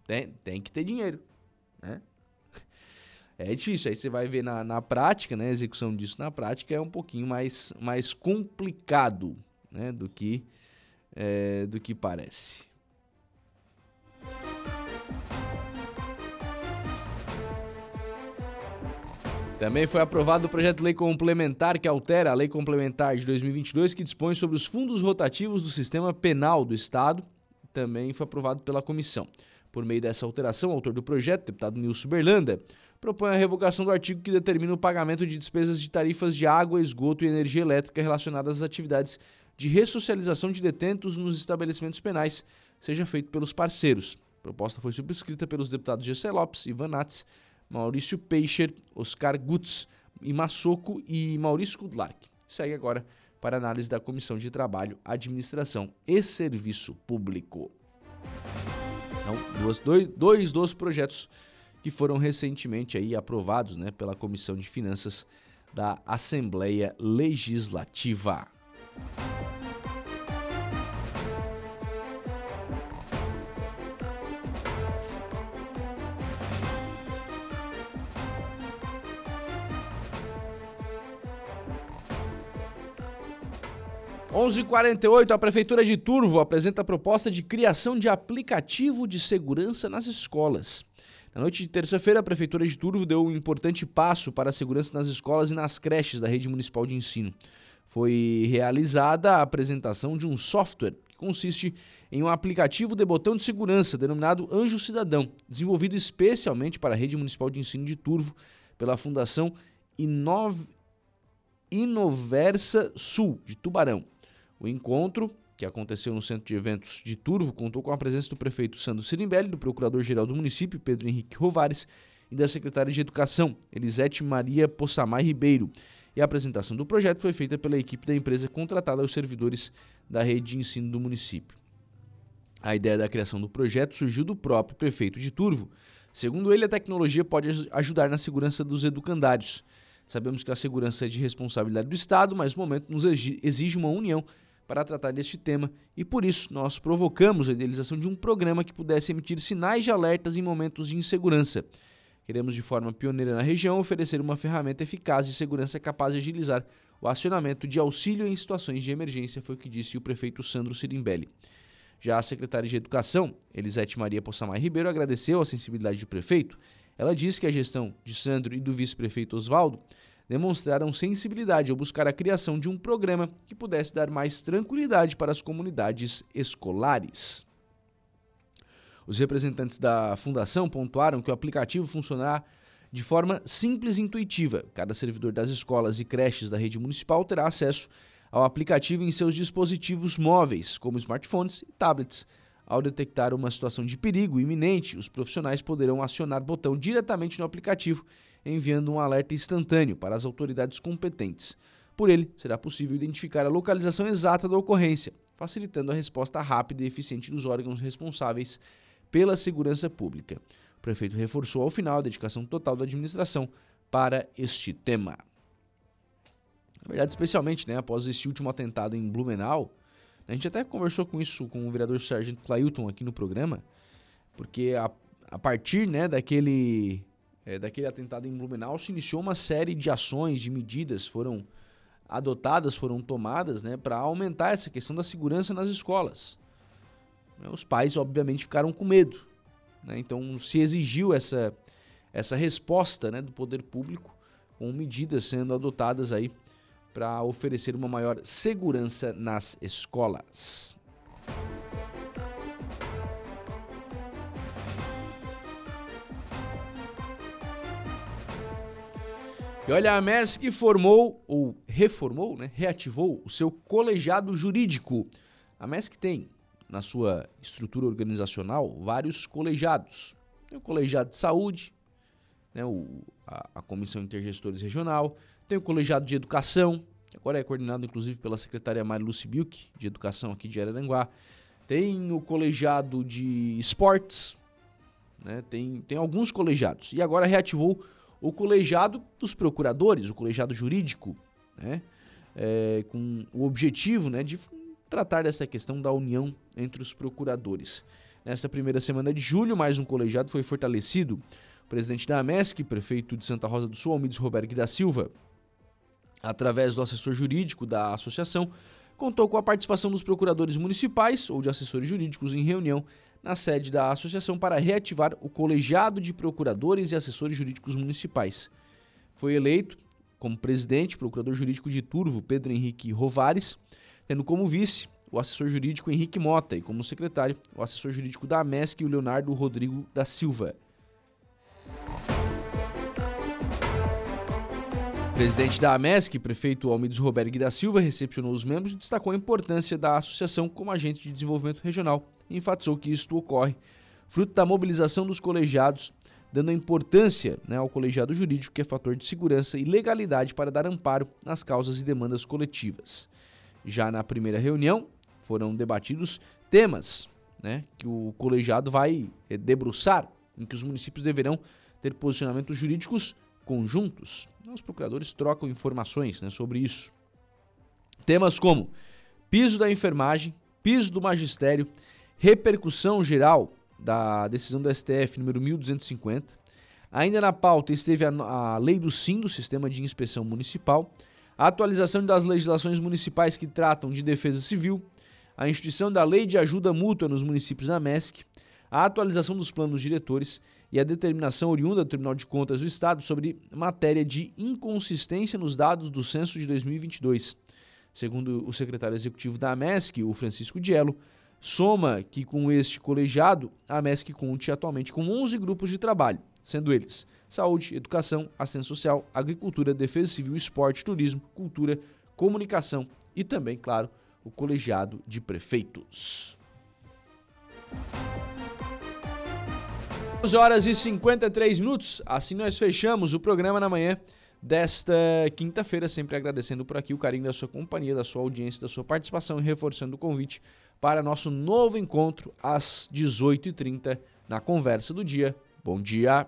S2: Tem, tem que ter dinheiro. Né? [laughs] É difícil. Aí você vai ver na, na prática, né? A execução disso na prática é um pouquinho mais, mais complicado né, do que é, do que parece. Também foi aprovado o projeto de lei complementar que altera a lei complementar de 2022 que dispõe sobre os fundos rotativos do sistema penal do Estado. Também foi aprovado pela comissão. Por meio dessa alteração, o autor do projeto, deputado Nilson Berlanda, propõe a revogação do artigo que determina o pagamento de despesas de tarifas de água, esgoto e energia elétrica relacionadas às atividades de ressocialização de detentos nos estabelecimentos penais seja feito pelos parceiros. A proposta foi subscrita pelos deputados Gessé Lopes, Ivan Nats, Maurício Peixer, Oscar Gutz, Imassoco e Maurício Kudlark. Segue agora para análise da Comissão de Trabalho, Administração e Serviço Público. Então, duas, dois, dois dos projetos que foram recentemente aí aprovados né, pela Comissão de Finanças da Assembleia Legislativa. 11:48 a prefeitura de Turvo apresenta a proposta de criação de aplicativo de segurança nas escolas. Na noite de terça-feira, a prefeitura de Turvo deu um importante passo para a segurança nas escolas e nas creches da rede municipal de ensino. Foi realizada a apresentação de um software que consiste em um aplicativo de botão de segurança denominado Anjo Cidadão, desenvolvido especialmente para a rede municipal de ensino de Turvo pela Fundação Inov... Inoversa Sul de Tubarão. O encontro que aconteceu no Centro de Eventos de Turvo, contou com a presença do prefeito Sandro Sirimbelli, do procurador-geral do município, Pedro Henrique Rovares, e da secretária de Educação, Elisete Maria Possamay Ribeiro. E a apresentação do projeto foi feita pela equipe da empresa contratada aos servidores da rede de ensino do município. A ideia da criação do projeto surgiu do próprio prefeito de Turvo. Segundo ele, a tecnologia pode ajudar na segurança dos educandários. Sabemos que a segurança é de responsabilidade do Estado, mas o momento nos exige uma união para tratar deste tema e por isso nós provocamos a idealização de um programa que pudesse emitir sinais de alertas em momentos de insegurança. Queremos, de forma pioneira na região, oferecer uma ferramenta eficaz de segurança capaz de agilizar o acionamento de auxílio em situações de emergência, foi o que disse o prefeito Sandro Sirimbelli. Já a secretária de Educação, Elisete Maria Possamay Ribeiro, agradeceu a sensibilidade do prefeito. Ela disse que a gestão de Sandro e do vice-prefeito Oswaldo demonstraram sensibilidade ao buscar a criação de um programa que pudesse dar mais tranquilidade para as comunidades escolares. Os representantes da fundação pontuaram que o aplicativo funcionará de forma simples e intuitiva. Cada servidor das escolas e creches da rede municipal terá acesso ao aplicativo em seus dispositivos móveis, como smartphones e tablets. Ao detectar uma situação de perigo iminente, os profissionais poderão acionar botão diretamente no aplicativo, enviando um alerta instantâneo para as autoridades competentes. Por ele, será possível identificar a localização exata da ocorrência, facilitando a resposta rápida e eficiente dos órgãos responsáveis pela segurança pública. O prefeito reforçou ao final a dedicação total da administração para este tema. Na verdade, especialmente né, após esse último atentado em Blumenau, a gente até conversou com isso com o vereador Sargento Clailton aqui no programa, porque a, a partir né, daquele, é, daquele atentado em Blumenau se iniciou uma série de ações, de medidas foram adotadas, foram tomadas né, para aumentar essa questão da segurança nas escolas. Né, os pais, obviamente, ficaram com medo. Né? Então, se exigiu essa, essa resposta né, do poder público, com medidas sendo adotadas aí para oferecer uma maior segurança nas escolas. E olha, a MESC formou, ou reformou, né, reativou o seu colegiado jurídico. A MESC tem na sua estrutura organizacional vários colegiados. Tem o colegiado de saúde, né, o, a, a Comissão Intergestores Regional, tem o colegiado de educação, que agora é coordenado inclusive pela secretária Mari Lucy Bilk, de educação aqui de Araranguá. Tem o colegiado de esportes, né, tem, tem alguns colegiados. E agora reativou o colegiado dos procuradores, o colegiado jurídico, né, é, com o objetivo né, de tratar dessa questão da união entre os procuradores. Nesta primeira semana de julho, mais um colegiado foi fortalecido. O presidente da AMESC, prefeito de Santa Rosa do Sul, Almides Roberto da Silva, através do assessor jurídico da associação, contou com a participação dos procuradores municipais ou de assessores jurídicos em reunião na sede da associação para reativar o colegiado de procuradores e assessores jurídicos municipais. Foi eleito como presidente procurador jurídico de Turvo, Pedro Henrique Rovares, tendo como vice o assessor jurídico Henrique Mota e como secretário o assessor jurídico da MESC, o Leonardo Rodrigo da Silva. O presidente da AMESC, prefeito Almides Roberto da Silva, recepcionou os membros e destacou a importância da associação como agente de desenvolvimento regional e enfatizou que isto ocorre fruto da mobilização dos colegiados, dando a importância né, ao colegiado jurídico, que é fator de segurança e legalidade para dar amparo nas causas e demandas coletivas. Já na primeira reunião foram debatidos temas né, que o colegiado vai eh, debruçar, em que os municípios deverão ter posicionamentos jurídicos conjuntos. Os procuradores trocam informações né, sobre isso. Temas como piso da enfermagem, piso do magistério, repercussão geral da decisão do STF número 1250. Ainda na pauta esteve a, a lei do SIM, do Sistema de Inspeção Municipal, a atualização das legislações municipais que tratam de defesa civil, a instituição da Lei de Ajuda Mútua nos municípios da MESC, a atualização dos planos diretores e a determinação oriunda do Tribunal de Contas do Estado sobre matéria de inconsistência nos dados do censo de 2022. Segundo o secretário executivo da MESC, o Francisco Diello, soma que com este colegiado, a MESC conte atualmente com 11 grupos de trabalho, sendo eles saúde, educação, assistência social, agricultura, defesa civil, esporte, turismo, cultura, comunicação e também, claro, o colegiado de prefeitos. 11 horas e 53 minutos. Assim nós fechamos o programa na manhã desta quinta-feira, sempre agradecendo por aqui o carinho da sua companhia, da sua audiência, da sua participação e reforçando o convite para nosso novo encontro às 18h30 na Conversa do Dia. Bom dia!